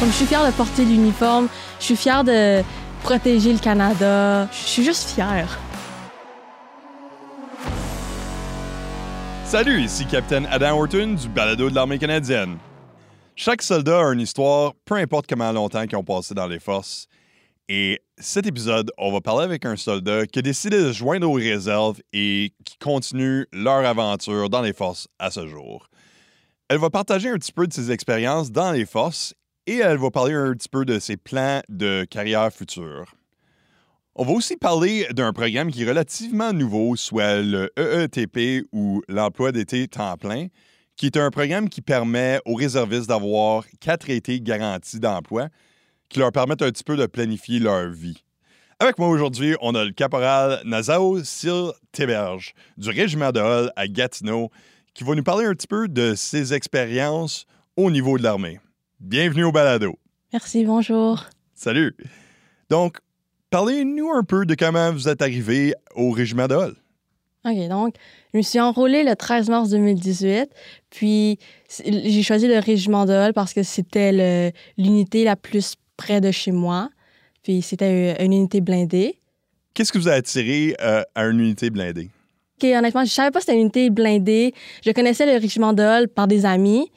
Comme je suis fière de porter l'uniforme, je suis fière de protéger le Canada. Je suis juste fière. Salut, ici Capitaine Adam Horton du balado de l'armée canadienne. Chaque soldat a une histoire, peu importe comment longtemps qu'ils ont passé dans les forces. Et cet épisode, on va parler avec un soldat qui a décidé de se joindre aux réserves et qui continue leur aventure dans les forces à ce jour. Elle va partager un petit peu de ses expériences dans les forces et elle va parler un petit peu de ses plans de carrière future. On va aussi parler d'un programme qui est relativement nouveau, soit le EETP ou l'emploi d'été temps plein, qui est un programme qui permet aux réservistes d'avoir quatre étés garantis d'emploi, qui leur permettent un petit peu de planifier leur vie. Avec moi aujourd'hui, on a le caporal Nazao Sil Teberge du régiment de Hall à Gatineau, qui va nous parler un petit peu de ses expériences au niveau de l'armée. Bienvenue au balado. Merci, bonjour. Salut. Donc, parlez-nous un peu de comment vous êtes arrivé au régiment de Hall. OK, donc, je me suis enrôlée le 13 mars 2018, puis j'ai choisi le régiment de Hall parce que c'était l'unité la plus près de chez moi, puis c'était une unité blindée. Qu'est-ce que vous a attiré euh, à une unité blindée? OK, honnêtement, je savais pas que c'était une unité blindée. Je connaissais le régiment de Hall par des amis,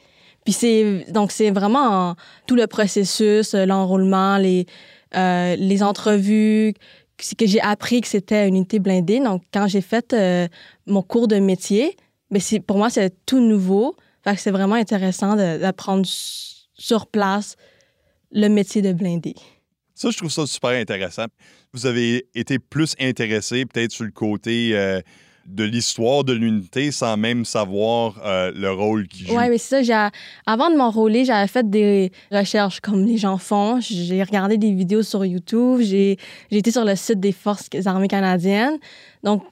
puis c'est donc c'est vraiment tout le processus, euh, l'enrôlement, les euh, les entrevues, que j'ai appris que c'était une unité blindée. Donc quand j'ai fait euh, mon cours de métier, mais ben, pour moi c'est tout nouveau. Fait que c'est vraiment intéressant d'apprendre sur place le métier de blindé. Ça, je trouve ça super intéressant. Vous avez été plus intéressé peut-être sur le côté de l'histoire de l'unité sans même savoir euh, le rôle qu'il joue. Oui, mais c'est ça. Avant de m'enrôler, j'avais fait des recherches comme les gens font. J'ai regardé des vidéos sur YouTube. J'ai été sur le site des Forces armées canadiennes. Donc,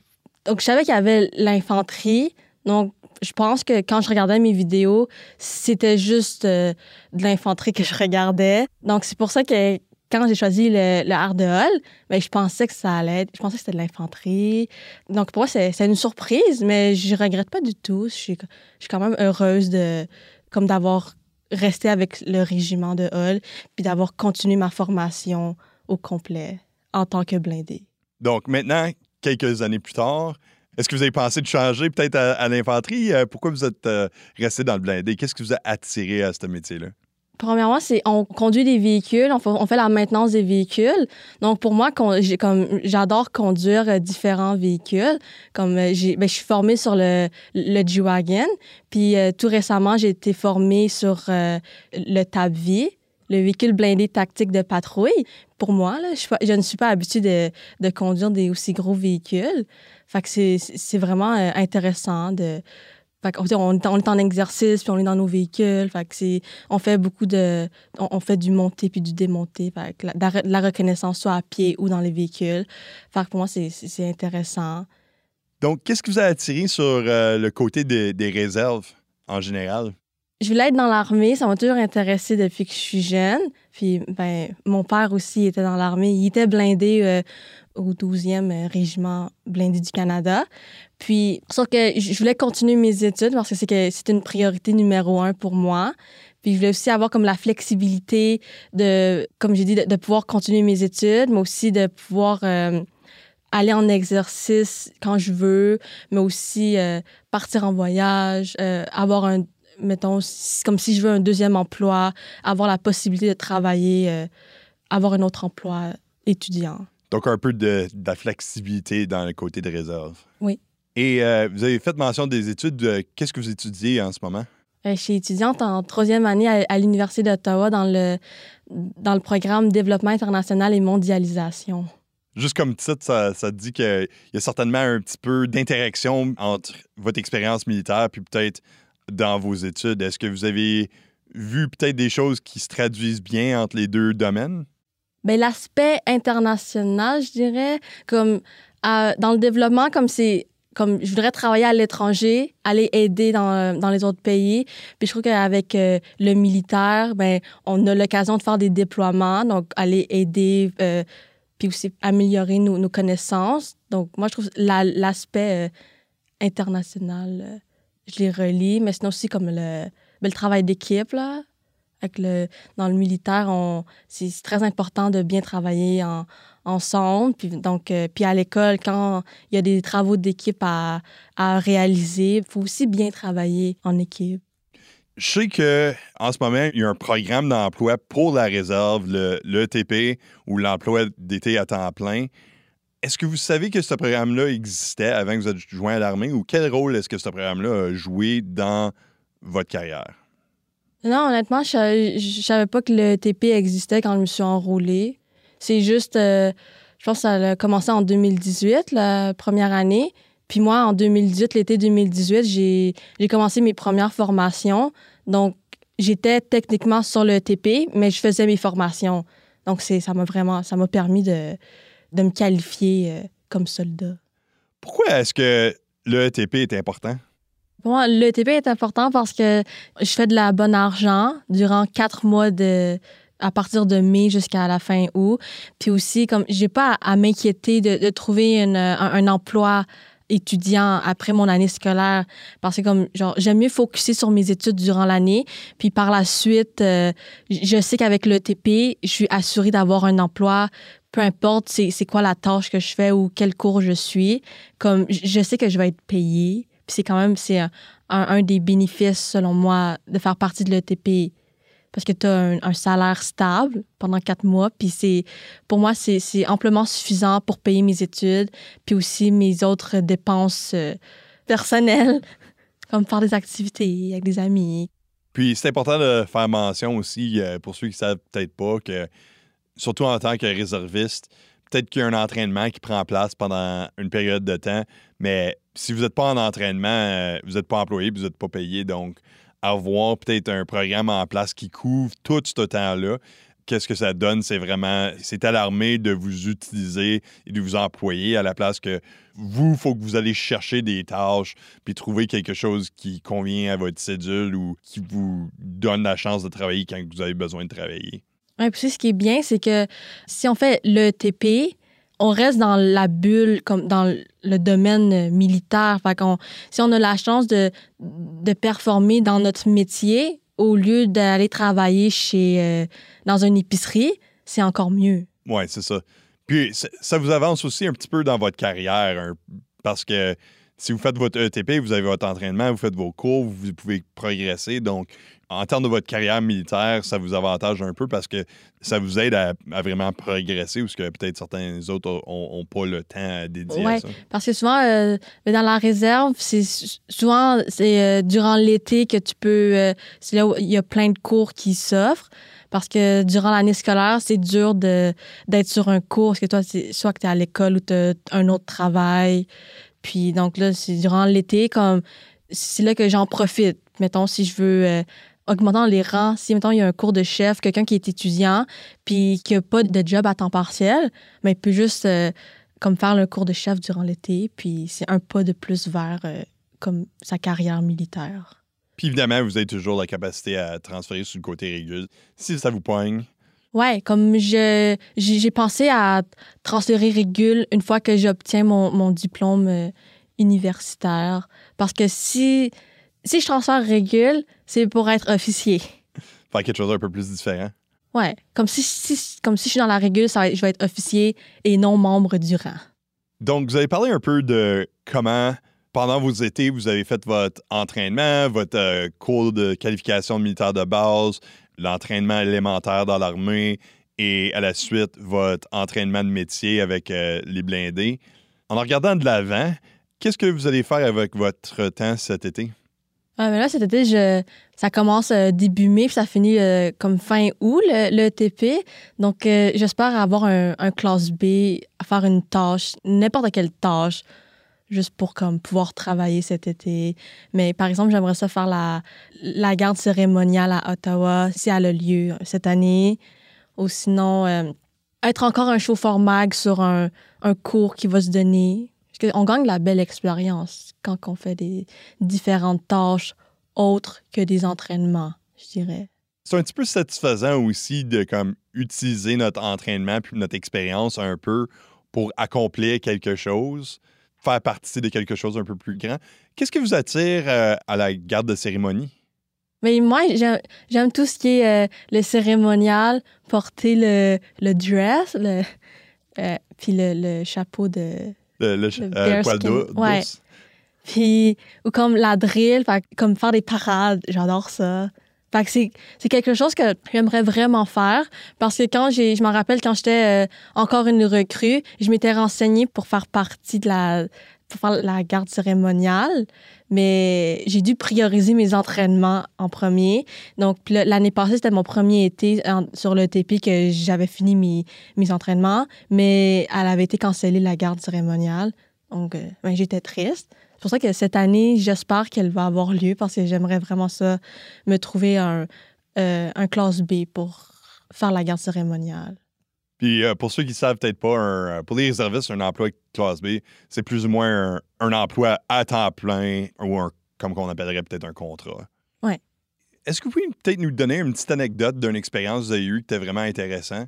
donc je savais qu'il y avait l'infanterie. Donc, je pense que quand je regardais mes vidéos, c'était juste euh, de l'infanterie que je regardais. Donc, c'est pour ça que quand j'ai choisi le, le art de Hall, ben, je pensais que ça allait être, je pensais que c'était de l'infanterie. Donc pour moi, c'est une surprise, mais je regrette pas du tout. Je suis, je suis quand même heureuse de, comme d'avoir resté avec le régiment de Hall, puis d'avoir continué ma formation au complet en tant que blindé. Donc maintenant, quelques années plus tard, est-ce que vous avez pensé de changer peut-être à, l'infanterie? Euh, pourquoi vous êtes euh, resté dans le blindé? Qu'est-ce qui vous a attiré à ce métier-là? Premièrement, c'est on conduit des véhicules, on fait, la maintenance des véhicules. Donc pour moi, comme j'adore conduire euh, différents véhicules. Comme euh, j'ai, ben, je suis formée sur le le G-Wagon, puis euh, tout récemment j'ai été formée sur le TABV, le véhicule blindé tactique de patrouille. Pour moi, je, ne suis pas habituée de, de, conduire des aussi gros véhicules. Fait que c'est vraiment intéressant de fait on, on, est en exercice, puis on est dans nos véhicules. Fait que on fait beaucoup de... On, fait du monter puis du. Fait que la, la, reconnaissance soit à pied ou dans les véhicules. Fait que pour moi, c'est, intéressant. Donc, qu'est-ce qui vous a attiré sur euh, le côté des réserves en général? Je voulais être dans l'armée. Ça m'a toujours intéressé depuis que je suis jeune. Puis, ben, mon père aussi était dans l'armée. Il était blindé euh, au 12e régiment blindé du Canada. Puis, sauf que je voulais continuer mes études parce que c'est une priorité numéro un pour moi. Puis je voulais aussi avoir comme la flexibilité de, comme j'ai dit, de, pouvoir continuer mes études, mais aussi de pouvoir euh, aller en exercice quand je veux, mais aussi euh, partir en voyage, euh, avoir un, mettons, comme si je veux un deuxième emploi, avoir la possibilité de travailler, avoir un autre emploi étudiant. Donc un peu de, de la flexibilité dans le côté de réserve. Oui. Et euh, vous avez fait mention des études. Qu'est-ce que vous étudiez en ce moment? Euh, je suis étudiante en troisième année à, l'Université d'Ottawa dans le, dans le programme Développement international et mondialisation. Juste comme titre, ça, ça dit qu'il y a certainement un petit peu d'interaction entre votre expérience militaire puis peut-être dans vos études. Est-ce que vous avez vu peut-être des choses qui se traduisent bien entre les deux domaines? Bien, l'aspect international, je dirais, comme dans le développement, comme c'est comme je voudrais travailler à l'étranger, aller aider dans, dans, les autres pays. Puis je trouve qu'avec euh, le militaire, ben on a l'occasion de faire des déploiements, donc aller aider, euh, puis aussi améliorer nos, nos, connaissances. Donc moi je trouve l'aspect euh, international, je les relis, mais sinon aussi comme le, ben, le travail d'équipe. Dans le militaire, c'est très important de bien travailler en, ensemble. Puis, donc, euh, puis à l'école, quand il y a des travaux d'équipe à, réaliser, il faut aussi bien travailler en équipe. Je sais que en ce moment, il y a un programme d'emploi pour la réserve, le l'ETP ou l'emploi d'été à temps plein. Est-ce que vous savez que ce programme-là existait avant que vous êtes joint à l'armée ou quel rôle est-ce que ce programme-là a joué dans votre carrière? Non, honnêtement, je, je savais pas que le TP existait quand je me suis enrôlée. C'est juste, euh, je pense que ça a commencé en 2018, la première année. Puis moi, en 2018, l'été 2018, j'ai commencé mes premières formations. Donc, j'étais techniquement sur le TP, mais je faisais mes formations. Donc, ça m'a vraiment, ça m'a permis de, me qualifier euh, comme soldat. Pourquoi est-ce que l'ETP est important? Pour moi, le TP est important parce que je fais de la bonne argent durant quatre mois de à partir de mai jusqu'à la fin août. Puis aussi, comme j'ai pas à, m'inquiéter de, trouver une- un, un emploi étudiant après mon année scolaire. Parce que comme genre j'aime mieux focuser sur mes études durant l'année. Puis par la suite euh, je sais qu'avec le TP je suis assurée d'avoir un emploi. Peu importe c'est quoi la tâche que je fais ou quel cours je suis. Comme je sais que je vais être payée puis c'est quand même c'est un, un- des bénéfices selon moi de faire partie de l'ETP parce que tu as un, salaire stable pendant quatre mois puis c'est pour moi c'est c'est amplement suffisant pour payer mes études puis aussi mes autres dépenses euh, personnelles comme faire des activités avec des amis. Puis c'est important de faire mention aussi, euh, pour ceux qui ne savent peut-être pas, que surtout en tant que réserviste, peut-être qu'il y a un entraînement qui prend place pendant une période de temps, mais si vous n'êtes pas en entraînement, euh, vous n'êtes pas employé, vous n'êtes pas payé. Donc, avoir peut-être un programme en place qui couvre tout ce temps-là, qu'est-ce que ça donne? C'est vraiment, c'est à l'armée de vous utiliser et de vous employer à la place que vous, il faut que vous allez chercher des tâches puis trouver quelque chose qui convient à votre cédule ou qui vous donne la chance de travailler quand vous avez besoin de travailler. Ouais, puis ce qui est bien, c'est que si on fait le TP, on reste dans la bulle, comme dans le domaine militaire. Fait si on a la chance de, de performer dans notre métier, au lieu d'aller travailler chez, euh, dans une épicerie, c'est encore mieux. Oui, c'est ça. Puis ça- vous avance aussi un petit peu dans votre carrière parce que si vous faites votre ETP, vous avez votre entraînement, vous faites vos cours, vous pouvez progresser. Donc, en termes de votre carrière militaire, ça vous avantage un peu parce que ça vous aide à, à vraiment progresser ou ce que peut-être certains autres n'ont pas le temps à dédier à Ouais. ça? Parce que souvent, euh, dans la réserve, c'est souvent c'est euh, durant l'été que tu peux. euh, c'est là où il y a plein de cours qui s'offrent. Parce que durant l'année scolaire, c'est dur de d'être sur un cours. Parce que toi, c'est soit que tu es à l'école ou tu as un autre travail. Puis donc là, c'est durant l'été, comme c'est là que j'en profite. Mettons, si je veux augmenter dans les rangs, si, mettons, il y a un cours de chef, quelqu'un qui est étudiant, puis qui n'a pas de job à temps partiel, mais il peut juste euh, comme faire le cours de chef durant l'été, puis c'est un pas de plus vers euh, comme sa carrière militaire. Puis évidemment, vous avez toujours la capacité à transférer sur le côté régulier. Si ça vous poigne, Ouais, comme je j'ai j'ai pensé à transférer régule une fois que j'obtiens mon, mon diplôme euh, universitaire. Parce que si, si je transfère régule, c'est pour être officier. faire quelque chose d'un peu plus différent. Ouais, comme si, si- comme si je suis dans la régule, ça va être- je vais être officier et non membre du rang. Donc, vous avez parlé un peu de comment, pendant vos étés, vous avez fait votre entraînement, votre euh, cours de qualification militaire de base, l'entraînement élémentaire dans l'armée et à la suite, votre entraînement de métier avec euh, les blindés. En en regardant de l'avant, qu'est-ce que vous allez faire avec votre temps cet été? Ah, mais là, cet été, je, ça commence euh, début mai, puis ça finit euh, comme fin août, le, TP. Donc, euh, j'espère avoir un, classe B, faire une tâche, n'importe quelle tâche, juste pour comme pouvoir travailler cet été. Mais par exemple, j'aimerais ça faire la, la garde cérémoniale à Ottawa, si elle a lieu cette année. Ou sinon, être encore un chauffeur mag sur un, un cours qui va se donner. Qu'on gagne de la belle expérience quand on fait des différentes tâches autres que des entraînements, je dirais. C'est un petit peu satisfaisant aussi de comme utiliser notre entraînement puis notre expérience un peu pour accomplir quelque chose, faire partie de quelque chose un peu plus grand. Qu'est-ce qui vous attire euh, à la garde de cérémonie? Mais moi, j'aime j'aime tout ce qui est euh, le cérémonial, porter le, le dress, le, euh, puis le, le chapeau de... Le, le, Le euh, poil d'ours. Ouais. Puis, ou comme la drill, fait comme faire des parades, j'adore ça. Fait que c'est quelque chose que j'aimerais vraiment faire parce que quand j'ai, je me rappelle quand j'étais euh, encore une recrue, je m'étais renseignée pour faire partie de la, pour faire la garde cérémoniale, mais j'ai dû prioriser mes entraînements en premier. Donc, l'année passée, c'était mon premier été sur le TP que j'avais fini mes, mes entraînements, mais elle avait été cancellée, la garde cérémoniale. Donc, euh, ben, j'étais triste. C'est pour ça que cette année, j'espère qu'elle va avoir lieu parce que j'aimerais vraiment ça, me trouver un, euh, un classe B pour faire la garde cérémoniale. Puis euh, pour ceux qui savent peut-être pas, un- euh, pour les réservistes, un emploi classe B, c'est plus ou moins un, un emploi à temps plein ou un, comme qu'on appellerait peut-être un contrat. Ouais. Est-ce que vous pouvez peut-être nous donner une petite anecdote d'une expérience que vous avez eue qui était vraiment intéressant?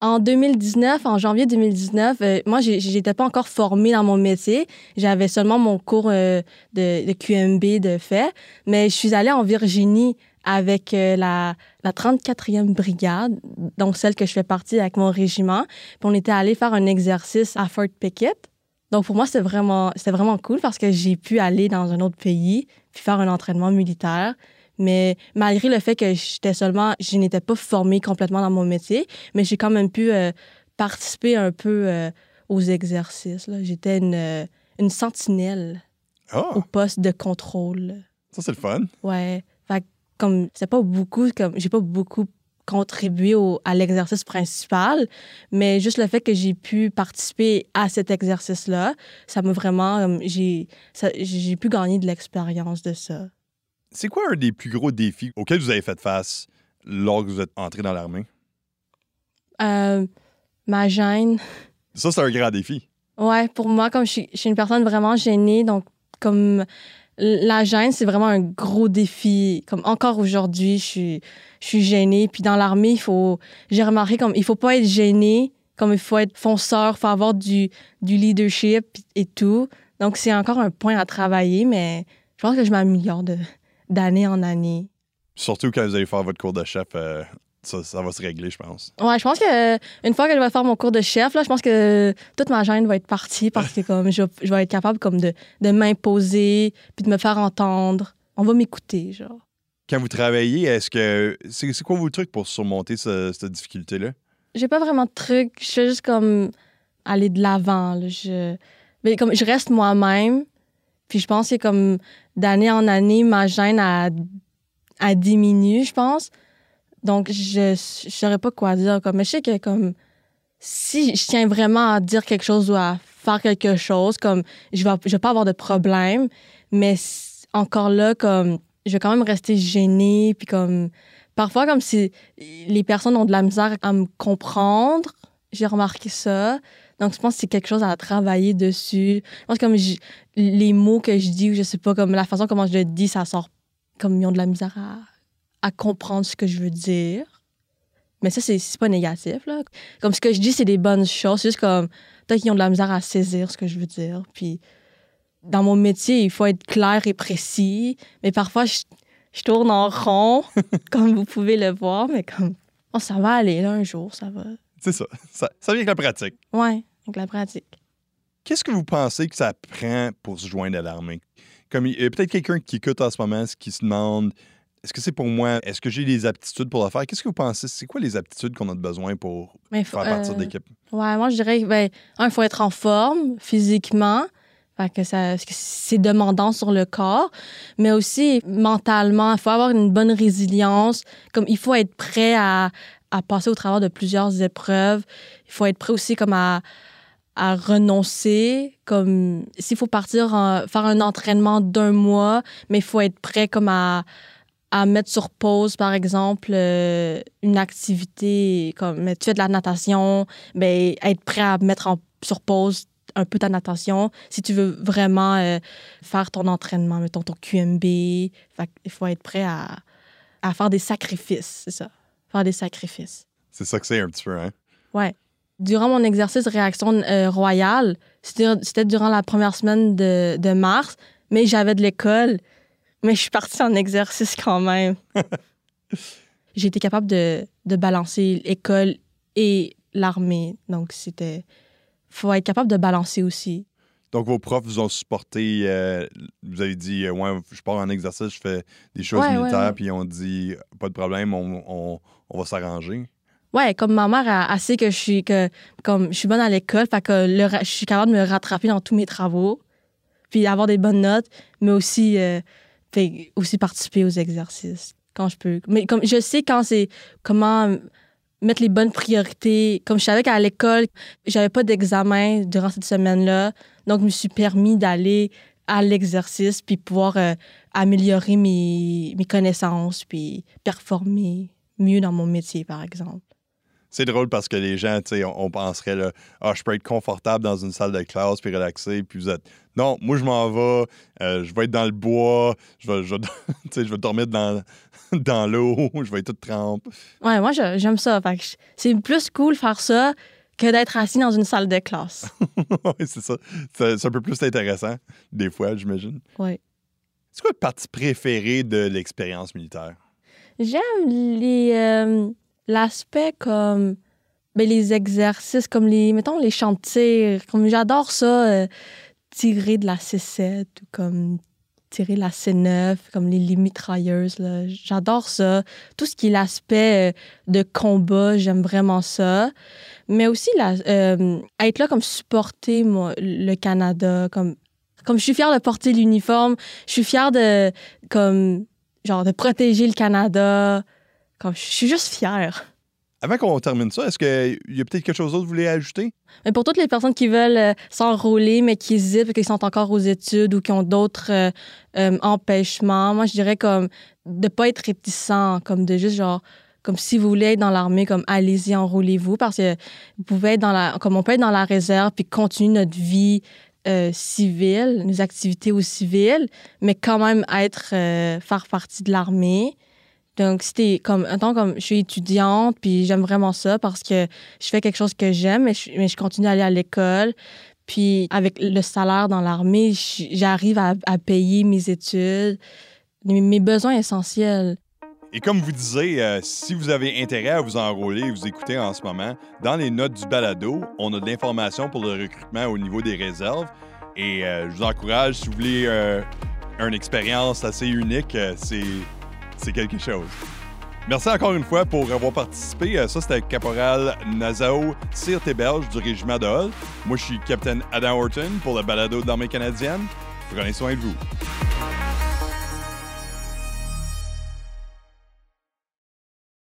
En 2019, en janvier 2019, euh, moi, j'étais pas encore formée dans mon métier. J'avais seulement mon cours euh, de, de QMB de fait. Mais je suis allée en Virginie avec euh, la, la 34e brigade, donc celle que je fais partie avec mon régiment. Puis on était allé faire un exercice à Fort Pickett. Donc pour moi, c'était vraiment, vraiment cool parce que j'ai pu aller dans un autre pays puis faire un entraînement militaire. Mais malgré le fait que j'étais seulement, je n'étais pas formée complètement dans mon métier, mais j'ai quand même pu euh, participer un peu euh, aux exercices. J'étais une, une sentinelle Ah, au poste de contrôle. ça c'est le fun. Ouais. Comme c'est pas beaucoup, comme j'ai pas beaucoup contribué au- à l'exercice principal, mais juste le fait que j'ai pu participer à cet exercice-là, ça m'a vraiment, j'ai, j'ai pu gagner de l'expérience de ça. C'est quoi un des plus gros défis auxquels vous avez fait face lors que vous êtes entré dans l'armée? Euh, ma gêne, Ça, c'est un grand défi. Ouais, pour moi, comme je suis, je suis une personne vraiment gênée, donc comme la gêne, c'est vraiment un gros défi. Comme encore aujourd'hui, je suis, gênée. Puis dans l'armée, il faut, j'ai remarqué comme il faut pas être gêné, comme il faut être fonceur, faut avoir du, leadership et tout. Donc c'est encore un point à travailler, mais je pense que je m'améliore d'année en année. Surtout quand vous allez faire votre cours de chef, euh, ça, ça va se régler, je pense. Ouais, je pense que une fois que je vais faire mon cours de chef, là, je pense que toute ma gêne va être partie parce que comme je, je vais être capable comme de, de m'imposer puis de me faire entendre. On va m'écouter, genre. Quand vous travaillez, est-ce que. C'est c'est quoi vos trucs pour surmonter ce- cette difficulté-là? J'ai pas vraiment de truc. Je fais juste comme aller de l'avant. là. Je, mais comme je reste moi-même. Puis je pense que comme d'année en année, ma gêne a, a diminué, je pense. Donc je, je saurais pas quoi dire. Comme, mais je sais que comme si je tiens vraiment à dire quelque chose ou à faire quelque chose, comme je je vais pas avoir de problème. Mais encore là, comme je vais quand même rester gênée. Puis comme parfois, comme si les personnes ont de la misère à me comprendre, j'ai remarqué ça. Donc, je pense que c'est quelque chose à travailler dessus. Je pense que comme les mots que je dis, ou je sais pas, comme la façon comment je le dis, ça sort comme ils ont de la misère à, à comprendre ce que je veux dire. Mais ça, c'est pas négatif, là. Comme ce que je dis, c'est des bonnes choses. C'est juste comme, peut-être qu'ils ont de la misère à saisir ce que je veux dire. Puis, dans mon métier, il faut être clair et précis. Mais parfois, je, je tourne en rond, comme vous pouvez le voir. Mais comme, oh, ça va aller, là, un jour, ça va. C'est ça. ça. Ça vient avec la pratique. Ouais, avec la pratique. Qu'est-ce que vous pensez que ça prend pour se joindre à l'armée? Comme il y a peut-être quelqu'un qui écoute en ce moment, qui se demande est-ce que c'est pour moi? Est-ce que j'ai les aptitudes pour le faire? Qu'est-ce que vous pensez? C'est quoi les aptitudes qu'on a besoin pour faut- faire partie de euh? Ouais, moi, je dirais ben, un, il faut être en forme physiquement. Fait que ça, c'est demandant sur le corps, mais aussi mentalement, il faut avoir une bonne résilience. Comme il faut être prêt à, à passer au travers de plusieurs épreuves. Il faut être prêt aussi comme à, à renoncer. Comme s'il faut partir en- faire un entraînement d'un mois, mais il faut être prêt comme à, à mettre sur pause, par exemple, euh, une activité comme mais tu fais de la natation, ben, être prêt à mettre en- sur pause un peu ta natation si tu veux vraiment euh, faire ton entraînement, mettons ton QMB. Fait il faut être prêt à, à faire des sacrifices, c'est ça. Faire des sacrifices. C'est ça que c'est un petit peu, hein? Ouais. Durant mon exercice réaction euh, royale, c'était c'était durant la première semaine de, de mars, mais j'avais de l'école. Mais je suis partie en exercice quand même. J'ai été capable de, de balancer l'école et l'armée. Donc, c'était. faut être capable de balancer aussi. Donc, vos profs vous ont supporté. euh, vous avez dit, euh, ouais, je pars en exercice, je fais des choses Ouais, militaires, ouais. puis ils ont dit, pas de problème, on, on- on va s'arranger. Ouais, comme ma mère a, a sait que je suis que comme je suis bonne à l'école, fait que le je suis capable de me rattraper dans tous mes travaux, puis avoir des bonnes notes, mais aussi euh, fait aussi participer aux exercices quand je peux. Mais comme je sais quand c'est comment mettre les bonnes priorités. Comme je savais qu'à l'école, j'avais pas d'examen durant cette semaine-là, donc je me suis permis d'aller à l'exercice puis pouvoir euh, améliorer mes, mes connaissances puis performer mieux dans mon métier, par exemple. C'est drôle parce que les gens, tu sais, on, on penserait, là, ah, je peux être confortable dans une salle de classe puis relaxé, puis vous êtes, non, moi, je m'en vais, euh, je vais être dans le bois, je vais, je je vais dormir dans, dans l'eau, je vais être toute trempe. Ouais, moi, j'aime ça. C'est plus cool faire ça que d'être assis dans une salle de classe. oui, c'est ça. C'est un peu plus intéressant, des fois, j'imagine. Ouais. C'est quoi le parti préféré de l'expérience militaire? J'aime les euh, l'aspect comme ben, les exercices, comme les, mettons, les tir. Comme j'adore ça, euh, tirer de la C7 ou comme tirer la C9, comme les, les mitrailleuses. J'adore ça. Tout ce qui est l'aspect euh, de combat, j'aime vraiment ça. Mais aussi la, euh, être là comme supporter le Canada, comme comme je suis fière de porter l'uniforme, je suis fière de comme genre de protéger le Canada. Comme je suis juste fière. Avant qu'on termine ça, est-ce qu'il y a peut-être quelque chose d'autre que vous voulez ajouter? Mais pour toutes les personnes qui veulent euh, s'enrôler, mais qui hésitent parce qu'ils sont encore aux études ou qui ont d'autres euh, euh, empêchements, moi, je dirais comme de pas être réticent, comme de juste genre, comme si vous voulez être dans l'armée, comme allez-y, enrôlez-vous parce que vous pouvez être dans la, comme on peut être dans la réserve puis continuer notre vie euh, civile, nos activités au civil, mais quand même être, euh, faire partie de l'armée. Donc, c'était comme, attends, comme je suis étudiante, puis j'aime vraiment ça parce que je fais quelque chose que j'aime, mais je, continue à aller à l'école. Puis, avec le salaire dans l'armée, j'arrive à, payer mes études, mes, besoins essentiels. Et comme vous disiez, euh, si vous avez intérêt à vous enrôler et vous écouter en ce moment, dans les notes du balado, on a de l'information pour le recrutement au niveau des réserves. Et euh, je vous encourage, si vous voulez euh, une expérience assez unique, c'est, c'est quelque chose. Merci encore une fois pour avoir participé. Euh, Ça, c'était Caporal Nazao Sirte-Belge du régiment de Hull. Moi, je suis Capitaine Adam Horton pour le balado de l'armée canadienne. Prenez soin de vous.